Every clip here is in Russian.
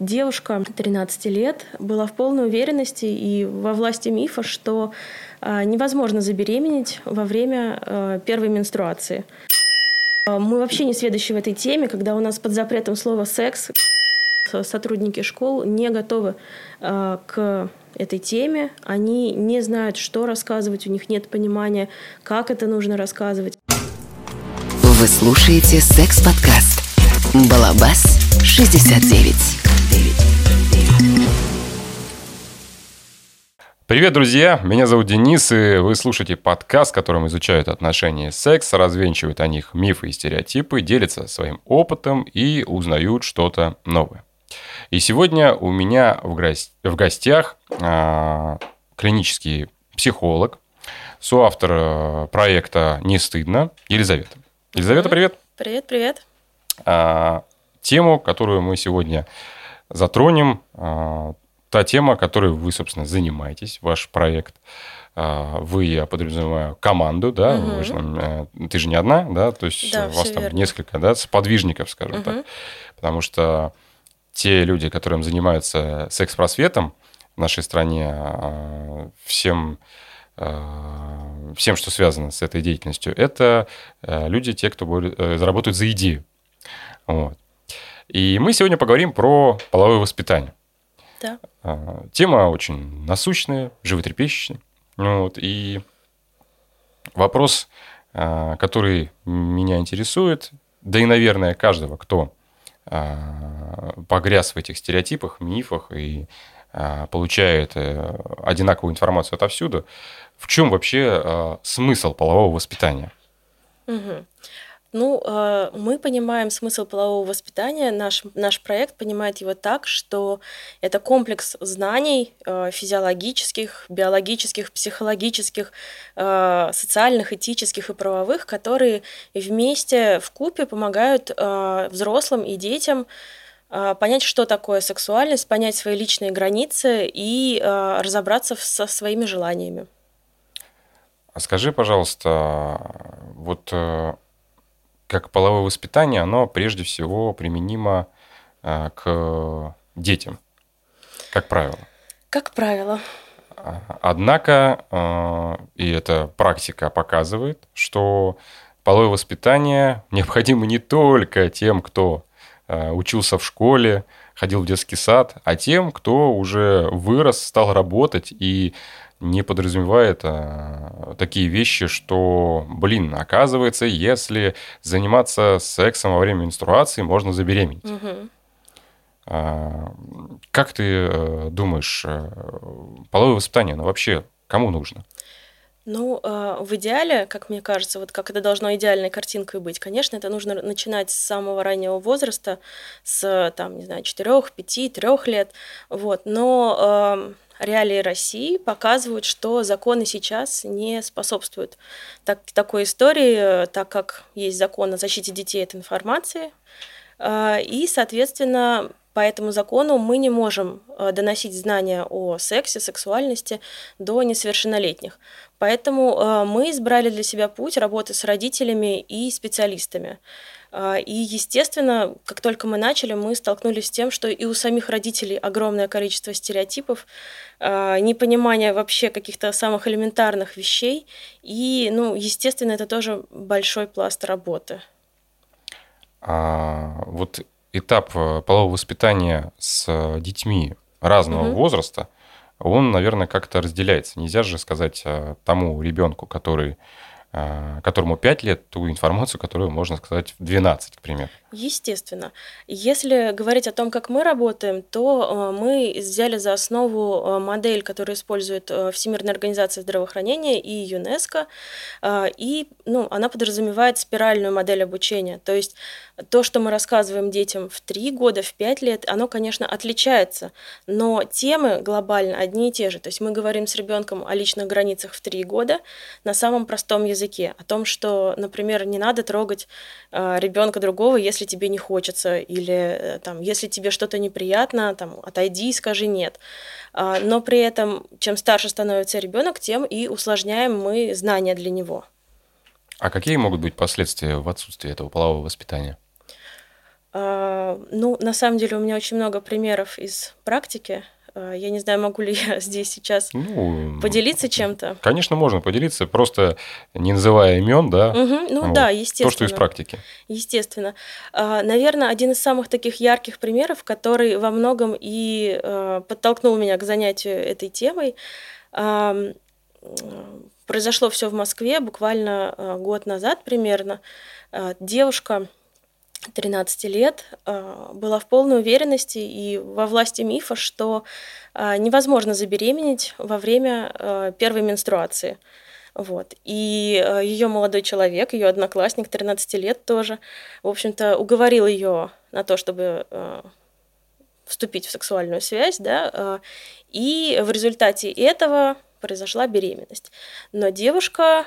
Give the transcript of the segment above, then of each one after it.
Девушка 13 лет была в полной уверенности и во власти мифа, что а, невозможно забеременеть во время а, первой менструации. Мы вообще не сведущи в этой теме, когда у нас под запретом слова «секс» сотрудники школ не готовы а, к этой теме, они не знают, что рассказывать, у них нет понимания, как это нужно рассказывать. Вы слушаете секс-подкаст «Балабас 69». Привет, друзья! Меня зовут Денис, и вы слушаете подкаст, в котором изучают отношения секс, развенчивают о них мифы и стереотипы, делятся своим опытом и узнают что-то новое. И сегодня у меня в, гостях, в гостях а, клинический психолог, соавтор а, проекта «Не стыдно» Елизавета. Елизавета, привет! Привет, привет! А, тему, которую мы сегодня затронем, а, та тема, которой вы, собственно, занимаетесь, ваш проект. А, вы, я подразумеваю, команду, да, угу. вы же, э, ты же не одна, да, то есть да, у вас там верно. несколько, да, сподвижников, скажем угу. так, потому что те люди, которым занимаются секс-просветом в нашей стране, а, всем всем, что связано с этой деятельностью, это э, люди, те, кто э, заработают за идею. Вот. И мы сегодня поговорим про половое воспитание. Да. А, тема очень насущная, животрепещущая. Вот, и вопрос, а, который меня интересует, да и, наверное, каждого, кто а, погряз в этих стереотипах, мифах и получает э, одинаковую информацию отовсюду, в чем вообще смысл полового воспитания? Угу. Ну, э, мы понимаем смысл полового воспитания. Наш, наш проект понимает его так, что это комплекс знаний э, физиологических, биологических, психологических, э, социальных, этических и правовых, которые вместе в купе помогают взрослым и детям понять, что такое сексуальность, понять свои личные границы и разобраться со своими желаниями. А скажи, пожалуйста, вот как половое воспитание, оно прежде всего применимо а, к детям, как правило. Как правило. А, однако, а, и эта практика показывает, что половое воспитание необходимо не только тем, кто учился в школе, ходил в детский сад, а тем, кто уже вырос, стал работать и не подразумевает а, такие вещи, что, блин, оказывается, если заниматься сексом во время менструации, можно забеременеть. Угу. А, как ты э, думаешь, э, половое воспитание, оно вообще кому нужно? Ну, в идеале, как мне кажется, вот как это должно идеальной картинкой быть, конечно, это нужно начинать с самого раннего возраста, с, там, не знаю, 4, 5, 3 лет, вот, но эм, реалии России показывают, что законы сейчас не способствуют так, такой истории, так как есть закон о защите детей от информации. А, и, соответственно, по этому закону мы не можем а, доносить знания о сексе, сексуальности до несовершеннолетних. Поэтому а, мы избрали для себя путь работы с родителями и специалистами. А, и, естественно, как только мы начали, мы столкнулись с тем, что и у самих родителей огромное количество стереотипов, а, непонимание вообще каких-то самых элементарных вещей. И, ну, естественно, это тоже большой пласт работы. А, вот этап э, полового воспитания с детьми разного угу. возраста, он, наверное, как-то разделяется. Нельзя же сказать э, тому ребенку, который которому 5 лет, ту информацию, которую можно сказать в 12, к примеру. Естественно. Если говорить о том, как мы работаем, то э, мы взяли за основу э, модель, которую использует э, Всемирная организация здравоохранения и ЮНЕСКО, и ну, она подразумевает спиральную модель обучения. То есть то, что мы рассказываем детям в 3 года, в 5 лет, оно, конечно, отличается, но темы глобально одни и те же. То есть мы говорим с ребенком о личных границах в 3 года на самом простом языке, о том, что, например, не надо трогать ребенка другого, если тебе не хочется, или э, там, если тебе что-то неприятно, там, отойди и скажи нет. А, но при этом, чем старше становится ребенок, тем и усложняем мы знания для него. А какие могут быть последствия в отсутствии этого полового воспитания? А, ну, на самом деле у меня очень много примеров из практики. А, я не знаю, могу ли я здесь сейчас Ну, поделиться чем-то. конечно, можно поделиться, просто не называя имен, да. Мгм. Ну Вот. да, То, что из естественно. практики. Естественно. Наверное, один из самых таких ярких примеров, который во многом и э, подтолкнул меня к занятию этой темой. Произошло все в Москве буквально год назад примерно. Девушка 13 лет э, была в полной уверенности и во власти мифа, что э, невозможно забеременеть во время э, первой менструации. Вот. И ее молодой человек, ее одноклассник, 13 лет тоже, в общем-то, уговорил ее на то, чтобы вступить в сексуальную связь, да, и в результате этого произошла беременность. Но девушка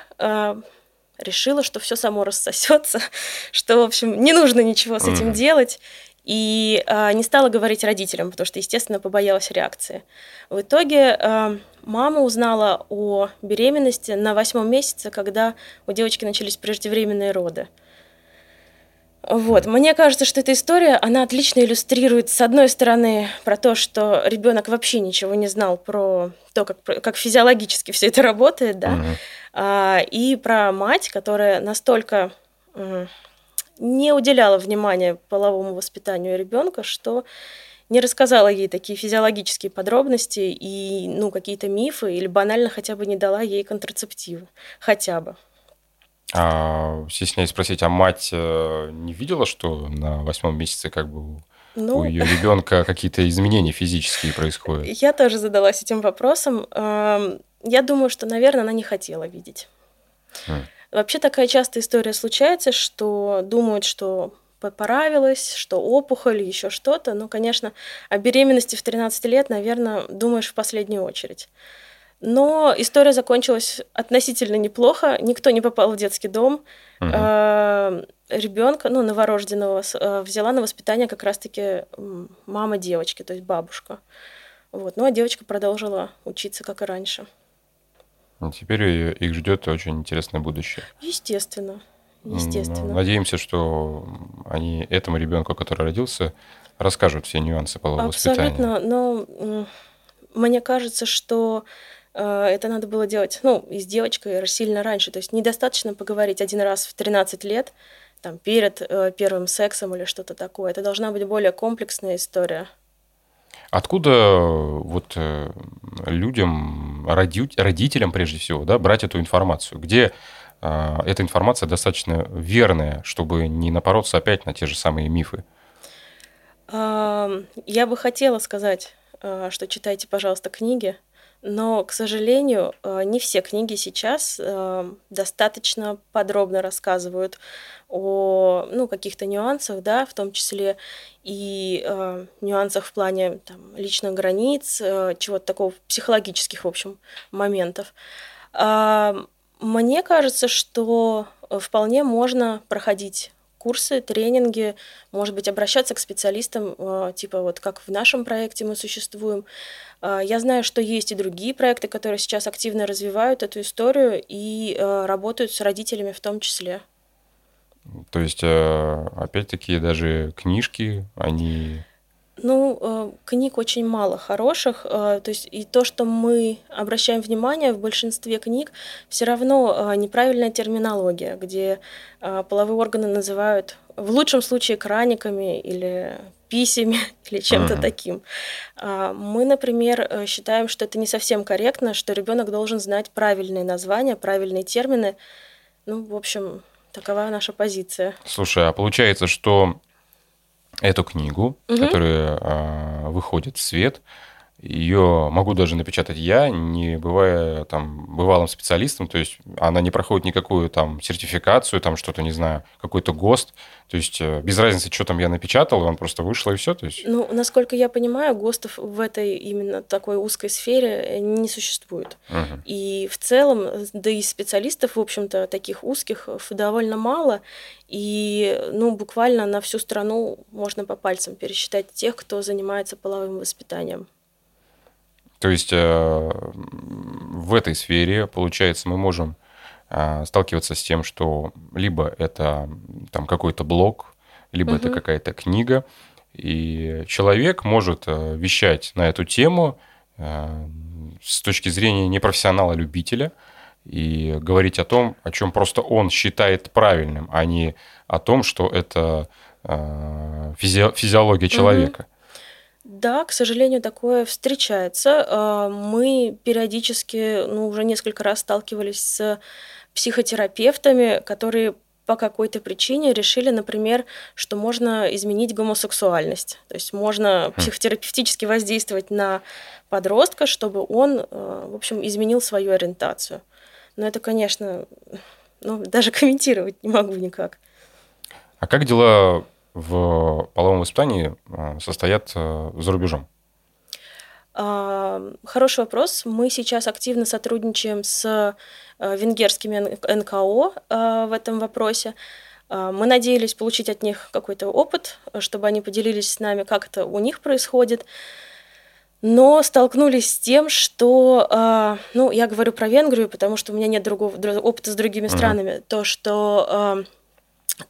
решила, что все само рассосется, что, в общем, не нужно ничего с этим делать, и э, не стала говорить родителям, потому что, естественно, побоялась реакции. В итоге э, мама узнала о беременности на восьмом месяце, когда у девочки начались преждевременные роды. Вот, мне кажется, что эта история, она отлично иллюстрирует, с одной стороны, про то, что ребенок вообще ничего не знал про то, как, как физиологически все это работает, да, Мгм. а, и про мать, которая настолько не уделяла внимания половому воспитанию ребенка, что не рассказала ей такие физиологические подробности и ну, какие-то мифы, или банально хотя бы не дала ей контрацептивы. Хотя бы. А, стесняюсь спросить, а мать э, не видела, что на восьмом месяце как бы у Ну, ее ребенка какие-то изменения физические происходят? Я тоже задалась этим вопросом. Эм, Я думаю, что, наверное, она не хотела видеть. М. Вообще такая частая история случается, что думают, что поправилась, что опухоль, еще что-то. Но, конечно, о беременности в 13 лет, наверное, думаешь в последнюю очередь. Но история закончилась относительно неплохо. Никто не попал в детский дом. Мгм. Ребенка, ну, новорожденного, э, взяла на воспитание как раз-таки мама девочки, то есть бабушка. Вот. Ну, а девочка продолжила учиться, как и раньше. Ну, Теперь их ждет очень интересное будущее. Естественно. М, Естественно. Надеемся, что они этому ребенку, который родился, расскажут все нюансы полового воспитания. Абсолютно. Но мне кажется, что это надо было делать, ну, и с девочкой сильно раньше. То есть недостаточно поговорить один раз в 13 лет, там, перед э, первым сексом или что-то такое. Это должна быть более комплексная история. Откуда э, вот э, людям, роди- родителям прежде всего, да, брать эту информацию? Где э, эта информация достаточно верная, чтобы не напороться опять на те же самые мифы? Ам, Я бы хотела сказать, э, что читайте, пожалуйста, книги, но, к сожалению, э, не все книги сейчас э, достаточно подробно рассказывают о ну, каких-то нюансах, да, в том числе и э, нюансах в плане там, личных границ, чего-то такого психологических, в общем, моментов. Мне кажется, что вполне можно проходить курсы, тренинги, может быть, обращаться к специалистам, э, типа вот как в нашем проекте мы существуем. Э, Я знаю, что есть и другие проекты, которые сейчас активно развивают эту историю и э, работают с родителями в том числе. То есть, опять-таки, даже книжки, они... Ну, э, книг очень мало хороших, э, то есть и то, что мы обращаем внимание в большинстве книг, все равно э, неправильная терминология, где половые органы называют в лучшем случае краниками или писями или чем-то Мгм. таким. А Мы, например, считаем, что это не совсем корректно, что ребенок должен знать правильные названия, правильные термины. Ну, в общем, такова наша позиция. Слушай, а получается, что эту книгу, Мгм. которая а, выходит в свет, ее могу даже напечатать я, не бывая там бывалым специалистом, то есть она не проходит никакую там сертификацию, там что-то, не знаю, какой-то ГОСТ, то есть э, без разницы, что там я напечатал, он просто вышел и все, то есть... Ну, насколько я понимаю, ГОСТов в этой именно такой узкой сфере э, не существует. Мгм. И в целом, э, да и специалистов, в общем-то, таких узких довольно мало. И, ну, буквально на всю страну можно по пальцам пересчитать тех, кто занимается половым воспитанием. То есть э, в этой сфере, получается, мы можем э, сталкиваться с тем, что либо это там какой-то блог, либо это Мгм. какая-то книга. И человек может э, вещать на эту тему с точки зрения непрофессионала-любителя и говорить о том, о чем просто он считает правильным, а не о том, что это физи- физиология человека. Да, к сожалению, такое встречается. А, Мы периодически, ну, уже несколько раз сталкивались с психотерапевтами, которые по какой-то причине решили, например, что можно изменить гомосексуальность. То есть можно психотерапевтически воздействовать на подростка, чтобы он, э, в общем, изменил свою ориентацию. Но это, конечно, ну, даже комментировать не могу никак. А как дела в половом воспитании э, состоят э, за рубежом? А, Хороший вопрос. Мы сейчас активно сотрудничаем с э, венгерскими НКО в этом вопросе. А, Мы надеялись получить от них какой-то опыт, чтобы они поделились с нами, как это у них происходит. Но столкнулись с тем, что, ну, я говорю про Венгрию, потому что у меня нет другого дру- опыта с другими странами, то, что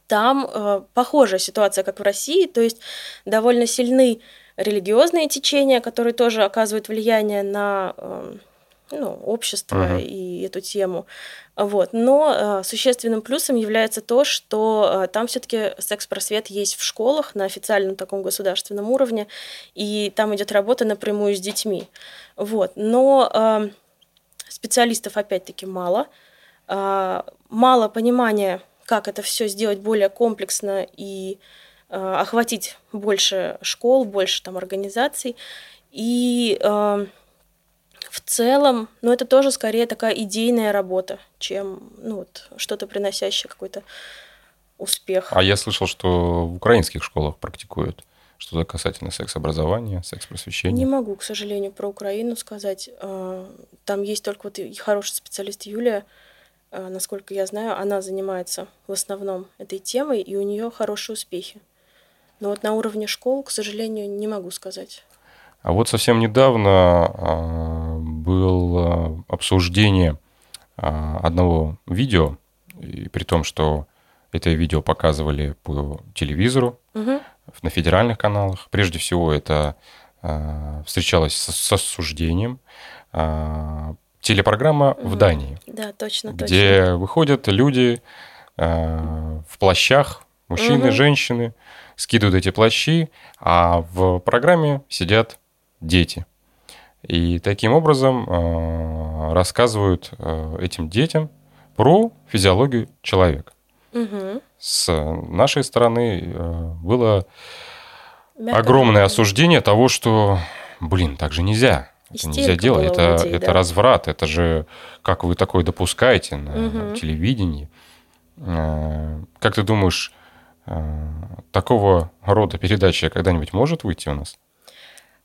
там э, похожая ситуация, как в России, то есть довольно сильны религиозные течения, которые тоже оказывают влияние на э, ну, общество Мгм. и эту тему. Вот. Но э, существенным плюсом является то, что э, там все-таки секс-просвет есть в школах на официальном таком государственном уровне, и там идет работа напрямую с детьми. Вот. Но э, специалистов опять-таки мало, А, мало понимания, как это все сделать более комплексно и э, охватить больше школ, больше там организаций. И э, в целом, ну, это тоже скорее такая идейная работа, чем ну, вот, что-то приносящее какой-то успех. А я слышал, что в украинских школах практикуют что-то касательно секс-образования, Не секс-просвещения. могу, к сожалению, про Украину сказать. А, Там есть только вот хороший специалист Юлия, насколько я знаю, она занимается в основном этой темой, и у нее хорошие успехи. Но вот на уровне школ, к сожалению, не могу сказать. А вот совсем недавно а, было обсуждение а, одного видео, и при том, что это видео показывали по телевизору, Мгм. на федеральных каналах. Прежде всего, это а, встречалось с осуждением. Телепрограмма в Мгм. Дании, Да, точно, точно. где выходят люди а, в плащах, мужчины, Мгм. женщины, скидывают эти плащи, а в программе сидят дети. И таким образом а, рассказывают а, этим детям про физиологию человека. Мгм. С нашей стороны э, было Мягко огромное говоря. осуждение того, что, блин, так же нельзя. Это нельзя делать. Это, людей, это да. разврат. Это же как вы такое допускаете на Мгм. телевидении. Э, Как ты думаешь, э, такого рода передача когда-нибудь может выйти у нас?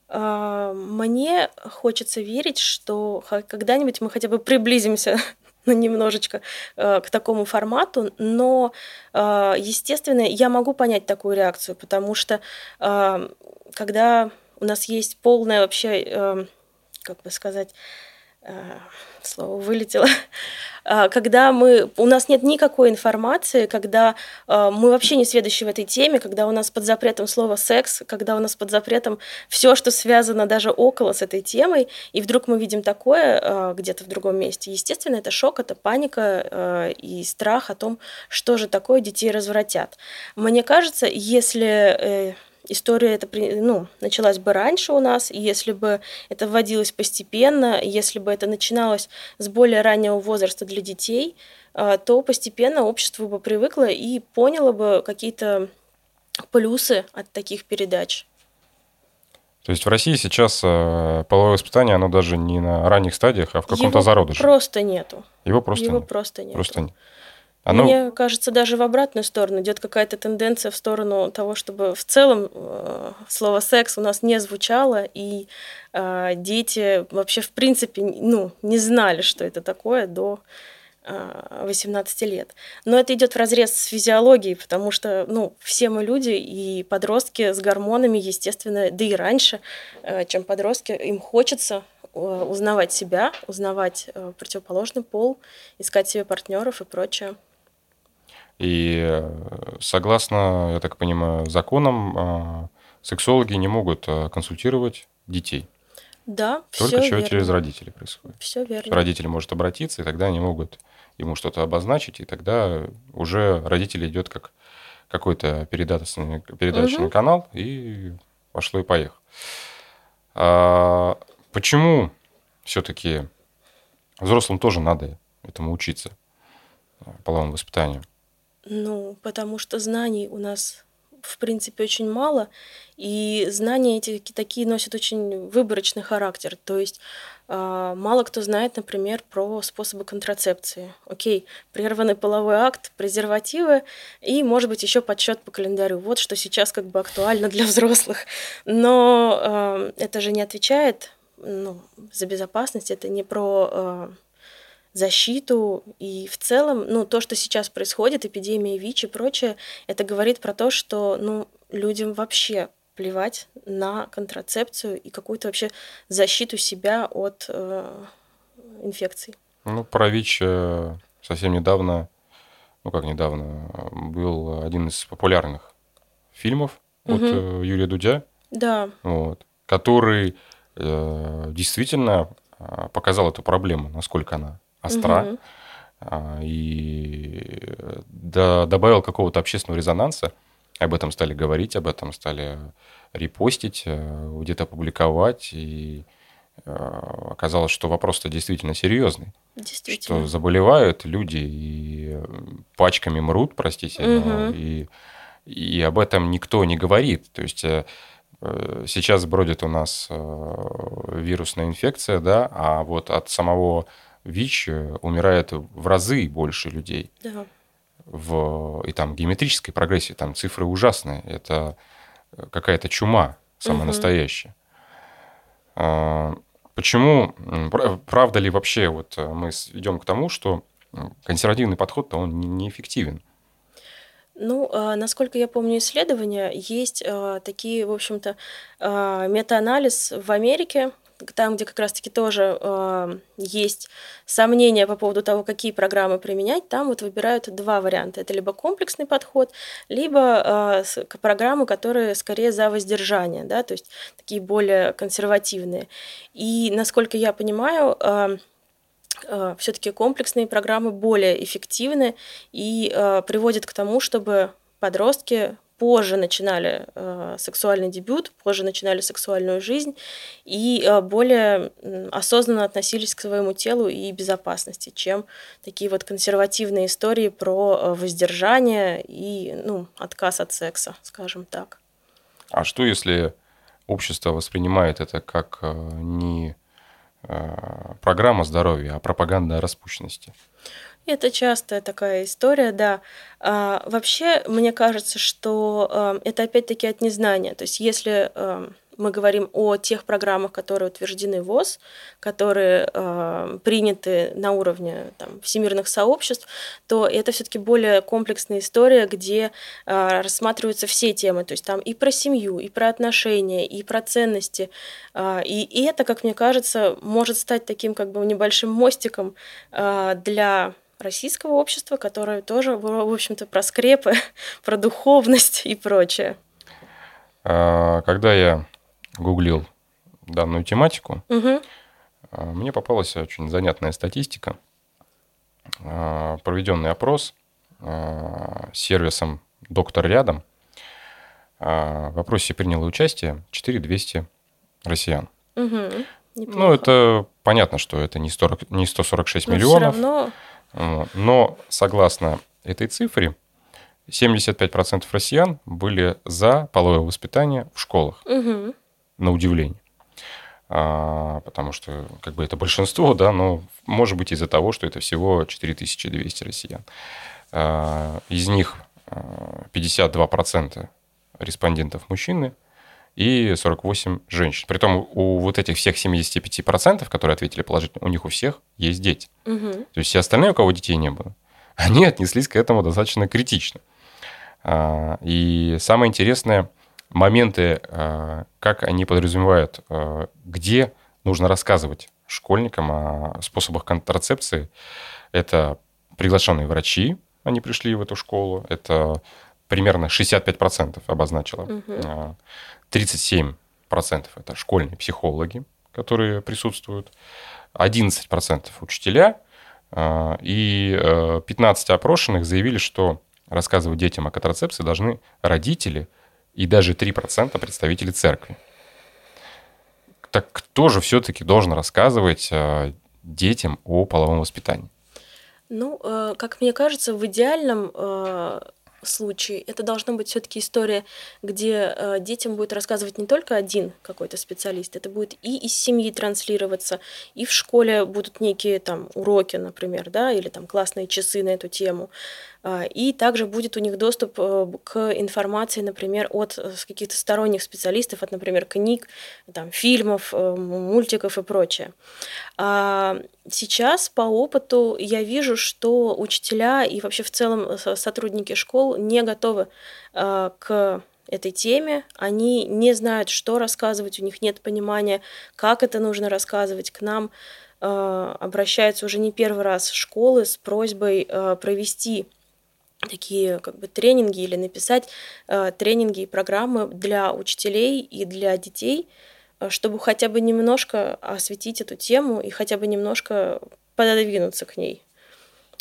А, Мне хочется верить, что когда-нибудь мы хотя бы приблизимся ну, немножечко э, к такому формату, но, э, естественно, я могу понять такую реакцию, потому что э, когда у нас есть полная вообще, как бы сказать, э, слово вылетело, А, когда мы, у нас нет никакой информации, когда э, мы вообще не сведущи в этой теме, когда у нас под запретом слово секс, когда у нас под запретом все, что связано даже около с этой темой, и вдруг мы видим такое э, где-то в другом месте. Естественно, это шок, это паника и страх о том, что же такое детей развратят. Мне кажется, если история при- ну, началась бы раньше у нас, если бы это вводилось постепенно, если бы это начиналось с более раннего возраста для детей, а, то постепенно общество бы привыкло и поняло бы какие-то плюсы от таких передач. То есть в России сейчас э, половое воспитание, оно даже не на ранних стадиях, а в каком-то зародыше. Просто нету. Его просто Его нет. просто нет. Просто нет. Оно- Мне кажется, даже в обратную сторону идет какая-то тенденция в сторону того, чтобы в целом э, слово секс у нас не звучало, и э, дети вообще в принципе ну, не знали, что это такое до э, 18 лет. Но это идет в разрез с физиологией, потому что ну, все мы люди, и подростки с гормонами, естественно, да и раньше, э, чем подростки, им хочется э, узнавать себя, узнавать э, противоположный пол, искать себе партнеров и прочее. И э, согласно, я так понимаю, законам, э, сексологи не могут э, консультировать детей. Да, Только все чего верно. через родителей происходит. Все верно. Родитель может обратиться, и тогда они могут ему что-то обозначить, и тогда уже родитель идет как какой-то передаточный, передаточный Мгм. канал, и пошло и поехало. А почему все-таки взрослым тоже надо этому учиться, э, половому воспитанию? Ну, потому что знаний у нас, в принципе, очень мало, и знания эти ки- такие носят очень выборочный характер. То есть а, мало кто знает, например, про способы контрацепции. Окей, прерванный половой акт, презервативы и, может быть, еще подсчет по календарю. Вот что сейчас как бы актуально для взрослых. Но а, это же не отвечает ну, за безопасность, это не про а, защиту. И в целом, ну, то, что сейчас происходит, эпидемия ВИЧ и прочее, это говорит про то, что, ну, людям вообще плевать на контрацепцию и какую-то вообще защиту себя от э, инфекций. Ну, про ВИЧ э, совсем недавно, ну как недавно, был один из популярных фильмов от Мгм. э, Юрия Дудя, Да, вот, который э, действительно э, показал эту проблему, насколько она остра, Мгм. а, и да- добавил какого-то общественного резонанса. Об этом стали говорить, об этом стали репостить, э, где-то публиковать, и э, оказалось, что вопрос-то действительно серьезный действительно. что заболевают люди и э, пачками мрут, простите, Мгм. и, и об этом никто не говорит. То есть сейчас бродит у нас вирусная инфекция, да, а вот от самого ВИЧ э, умирает в разы больше людей. Да. В, и там геометрической прогрессии, там цифры ужасные. Это э, какая-то чума самая Мгм. настоящая. А, Почему, правда ли вообще вот э, мы идем к тому, что консервативный подход-то он не- неэффективен? Ну, а, насколько я помню исследования, есть а, такие, в общем-то, метаанализ в Америке, там, где как раз-таки тоже а, есть сомнения по поводу того, какие программы применять, там вот выбирают два варианта. Это либо комплексный подход, либо к- программы, которые скорее за воздержание, да, то есть такие более консервативные. И, насколько я понимаю, все-таки комплексные программы более эффективны и э, приводят к тому, чтобы подростки позже начинали э, сексуальный дебют, позже начинали сексуальную жизнь и э, более осознанно относились к своему телу и безопасности, чем такие вот консервативные истории про э, воздержание и ну, отказ от секса, скажем так. А что если общество воспринимает это как э, не э, программа здоровья, а пропаганда распущенности? Это частая такая история, да. А, вообще, мне кажется, что а, это опять-таки от незнания. То есть, если а, мы говорим о тех программах, которые утверждены ВОЗ, которые а, приняты на уровне там, всемирных сообществ, то это все-таки более комплексная история, где а, рассматриваются все темы. То есть там и про семью, и про отношения, и про ценности. А, и, и это, как мне кажется, может стать таким как бы небольшим мостиком а, для российского общества, которое тоже, в в общем-то, про скрепы, про духовность и прочее. А, Когда я гуглил данную тематику, а, мне попалась очень занятная статистика. А, Проведенный опрос сервисом «Доктор рядом». В опросе приняло участие 4200 россиян. Мгм. Ну, это понятно, что это не 40 не 146 Но миллионов. равно Вот. Но согласно этой цифре, 75% россиян были за половое воспитание в школах, Мгм. на удивление. А, потому что как бы это большинство, да, но может быть из-за того, что это всего 4200 россиян. А, из них а, 52% респондентов мужчины и 48 женщин. Притом у вот этих всех 75%, которые ответили положительно, у них у всех есть дети. Мгм. То есть все остальные, у кого детей не было, они отнеслись к этому достаточно критично. А, И самое интересное, моменты, а, как они подразумевают, а, где нужно рассказывать школьникам о способах контрацепции, это приглашенные врачи они пришли в эту школу. Это примерно 65% обозначила. Угу. 37% это школьные психологи, которые присутствуют. 11% учителя. А, и 15 э, опрошенных заявили, что рассказывать детям о контрацепции должны родители и даже 3% представители церкви. Так кто же все-таки должен рассказывать э, детям о половом воспитании? Ну, э, как мне кажется, в идеальном случае это должна быть все-таки история, где э, детям будет рассказывать не только один какой-то специалист, это будет и из семьи транслироваться, и в школе будут некие там уроки, например, да, или там классные часы на эту тему. А, и также будет у них доступ э, к информации, например, от э, каких-то сторонних специалистов, от, например, книг, там, фильмов, э, мультиков и прочее. А сейчас по опыту я вижу, что учителя и вообще в целом сотрудники школ не готовы к этой теме, они не знают, что рассказывать, у них нет понимания, как это нужно рассказывать. К нам обращаются уже не первый раз школы с просьбой провести такие как бы тренинги или написать э, тренинги и программы для учителей и для детей, э, чтобы хотя бы немножко осветить эту тему и хотя бы немножко пододвинуться к ней.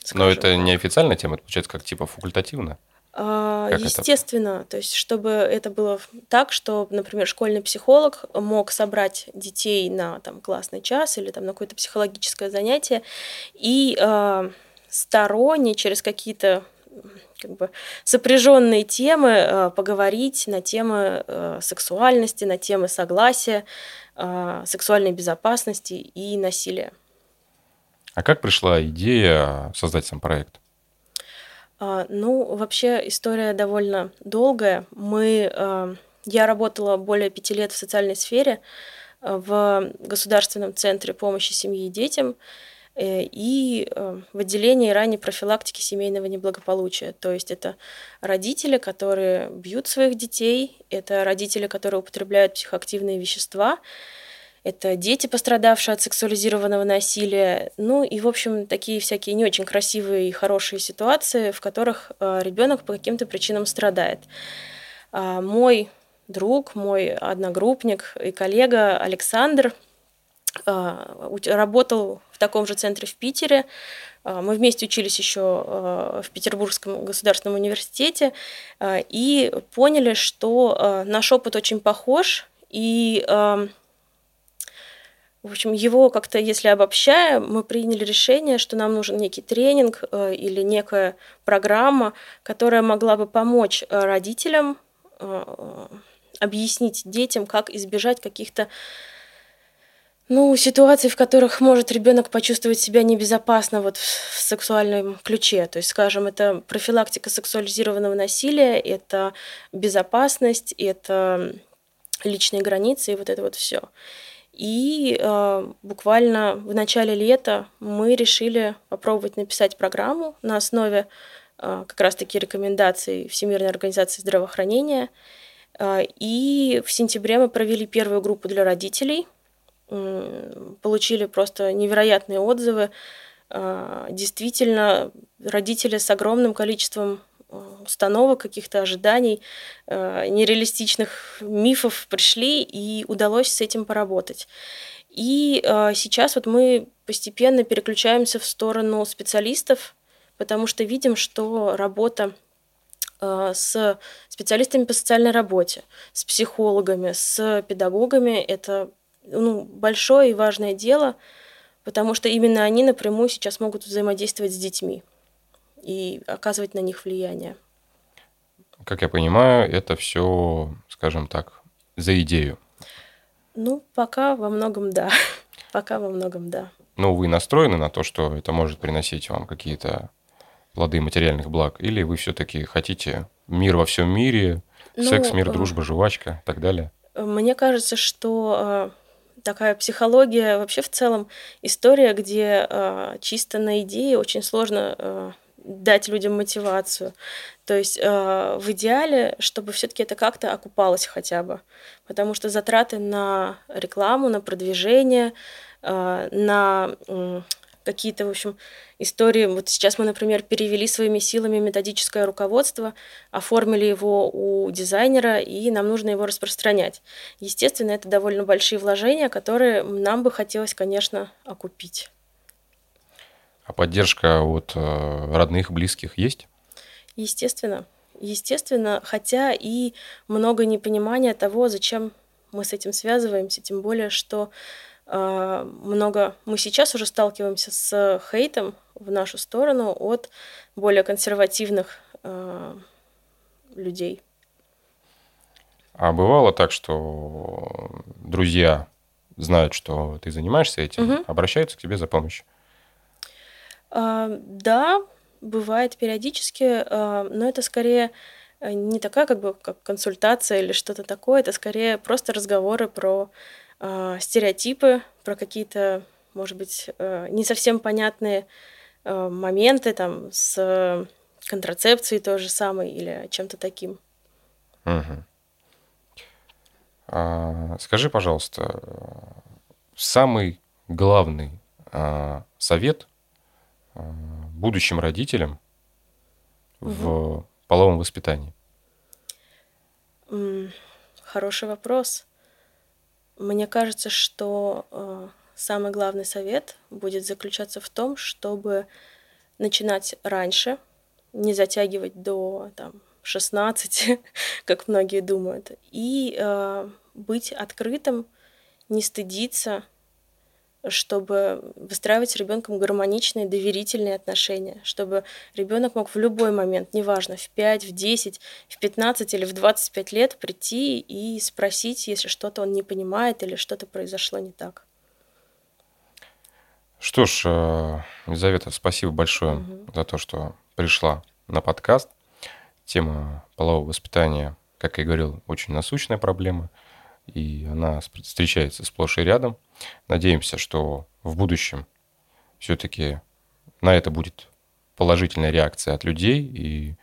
Скажем. Но это не официальная тема, это получается как типа факультативно. А, естественно, это? то есть чтобы это было так, что, например, школьный психолог мог собрать детей на там классный час или там на какое-то психологическое занятие и э, сторонне через какие-то как бы сопряженные темы э, поговорить на темы э, сексуальности, на темы согласия, э, сексуальной безопасности и насилия. А как пришла идея создать сам проект? А, ну, вообще история довольно долгая. Мы, я работала более пяти лет в социальной сфере в Государственном центре помощи семье и детям. Э, и э, в отделении ранней профилактики семейного неблагополучия. То есть это родители, которые бьют своих детей, это родители, которые употребляют психоактивные вещества, это дети, пострадавшие от сексуализированного насилия, ну и, в общем, такие всякие не очень красивые и хорошие ситуации, в которых э, ребенок по каким-то причинам страдает. А мой друг, мой одногруппник и коллега Александр – работал в таком же центре в Питере. А, мы вместе учились еще а, в Петербургском государственном университете и поняли, что наш опыт очень похож, и в общем, его как-то, если обобщая, мы приняли решение, что нам нужен некий тренинг или некая программа, которая могла бы помочь родителям объяснить детям, как избежать каких-то ну, ситуации, в которых может ребенок почувствовать себя небезопасно вот в сексуальном ключе. То есть, скажем, это профилактика сексуализированного насилия, это безопасность, это личные границы и вот это вот все. И э, буквально в начале лета мы решили попробовать написать программу на основе э, как раз-таки рекомендаций Всемирной организации здравоохранения. Э, и в сентябре мы провели первую группу для родителей – получили просто невероятные отзывы. А, действительно, родители с огромным количеством а, установок, каких-то ожиданий, а, нереалистичных мифов пришли, и удалось с этим поработать. И сейчас вот мы постепенно переключаемся в сторону специалистов, потому что видим, что работа с специалистами по социальной работе, с психологами, с педагогами – это ну, большое и важное дело, потому что именно они напрямую сейчас могут взаимодействовать с детьми и оказывать на них влияние. Как я понимаю, это все, скажем так, за идею. Ну, пока во многом да. пока во многом да. Ну, вы настроены на то, что это может приносить вам какие-то плоды материальных благ? Или вы все-таки хотите мир во всем мире, ну, секс, мир, э, дружба, жвачка и так далее? Мне кажется, что э, такая психология, вообще в целом история, где э, чисто на идее очень сложно э, дать людям мотивацию. То есть э, в идеале, чтобы все-таки это как-то окупалось хотя бы, потому что затраты на рекламу, на продвижение, э, на какие-то, в общем, истории. Вот сейчас мы, например, перевели своими силами методическое руководство, оформили его у дизайнера, и нам нужно его распространять. Естественно, это довольно большие вложения, которые нам бы хотелось, конечно, окупить. А поддержка от э, родных, близких есть? Естественно. Естественно, хотя и много непонимания того, зачем мы с этим связываемся, тем более, что много мы сейчас уже сталкиваемся с хейтом в нашу сторону от более консервативных э, людей. А бывало так, что друзья знают, что ты занимаешься этим, угу. обращаются к тебе за помощью? А, да, бывает периодически, а, но это скорее э, не такая как бы как консультация или что-то такое, это скорее просто разговоры про а, стереотипы, про какие-то, может быть, э, не совсем понятные э, моменты там с контрацепцией той же самой или чем-то таким. Угу. А, скажи, пожалуйста, самый главный а, совет а, будущим родителям угу. в половом воспитании? Хороший вопрос. Мне кажется, что э, самый главный совет будет заключаться в том, чтобы начинать раньше, не затягивать до там, 16, как многие думают, и э, быть открытым, не стыдиться, чтобы выстраивать с ребенком гармоничные, доверительные отношения, чтобы ребенок мог в любой момент, неважно, в 5, в 10, в 15 или в 25 лет прийти и спросить, если что-то он не понимает или что-то произошло не так. Что ж, э, Елизавета, спасибо большое угу. за то, что пришла на подкаст. Тема полового воспитания, как я и говорил, очень насущная проблема, и она встречается сплошь и рядом. Надеемся, что в будущем все-таки на это будет положительная реакция от людей, и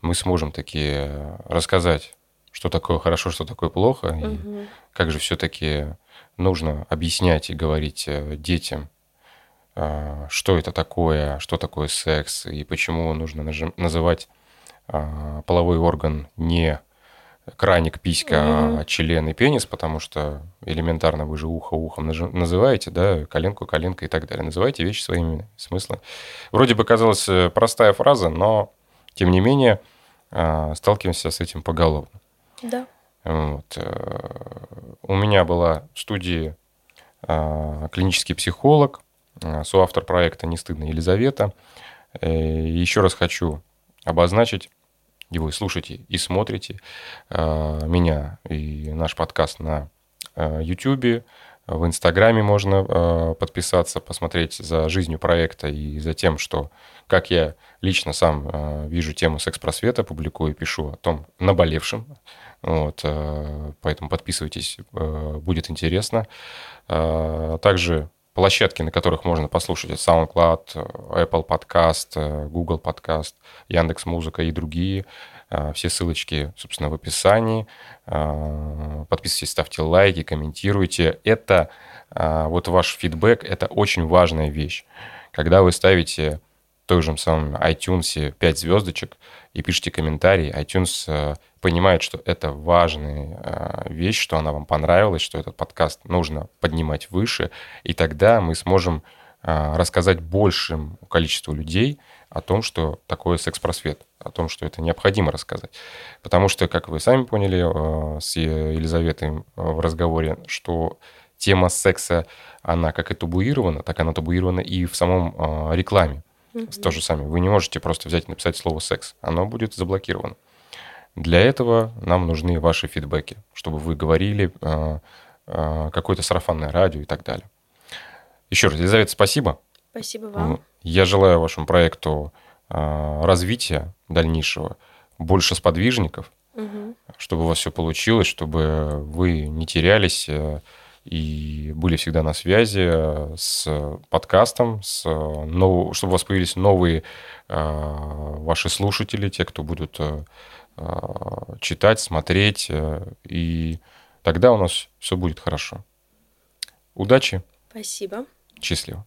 мы сможем таки рассказать, что такое хорошо, что такое плохо, угу. и как же все-таки нужно объяснять и говорить э, детям, э, что это такое, что такое секс, и почему нужно называть э, половой орган не краник, писька, mm-hmm. член и пенис, потому что элементарно вы же ухо ухом называете, да, коленку коленкой и так далее. Называйте вещи своими смыслами. Вроде бы казалась э, простая фраза, но тем не менее а, сталкиваемся с этим поголовно. Да. Вот. Э, у меня была в студии клинический психолог, соавтор проекта «Не стыдно Елизавета». Э, еще раз хочу обозначить, и вы слушаете и смотрите э, меня и наш подкаст на э, YouTube, в Инстаграме можно э, подписаться, посмотреть за жизнью проекта и за тем, что, как я лично сам э, вижу тему секс-просвета, публикую, пишу о том наболевшем. Вот, э, поэтому подписывайтесь, э, будет интересно. Э, также площадки, на которых можно послушать SoundCloud, Apple Podcast, Google Podcast, Яндекс Музыка и другие. А, все ссылочки, собственно, в описании. А, подписывайтесь, ставьте лайки, комментируйте. Это вот ваш фидбэк, это очень важная вещь. Когда вы ставите той же самом iTunes 5 звездочек и пишите комментарий, iTunes понимает, что это важная э, вещь, что она вам понравилась, что этот подкаст нужно поднимать выше, и тогда мы сможем э, рассказать большему количеству людей о том, что такое секс-просвет, о том, что это необходимо рассказать. Потому что, как вы сами поняли э, с Елизаветой в разговоре, что тема секса, она как и табуирована, так она табуирована и в самом рекламе. Mm-hmm. То же самое. Вы не можете просто взять и написать слово «секс». Оно будет заблокировано. Для этого нам нужны ваши фидбэки, чтобы вы говорили э, э, какое-то сарафанное радио и так далее. Еще раз, Елизавета, спасибо. Спасибо вам. Я желаю вашему проекту э, развития дальнейшего, больше сподвижников, угу. чтобы у вас все получилось, чтобы вы не терялись и были всегда на связи с подкастом, с нов... чтобы у вас появились новые ваши слушатели, те, кто будут читать, смотреть, э, и тогда у нас все будет хорошо. Удачи. Спасибо. Счастливо.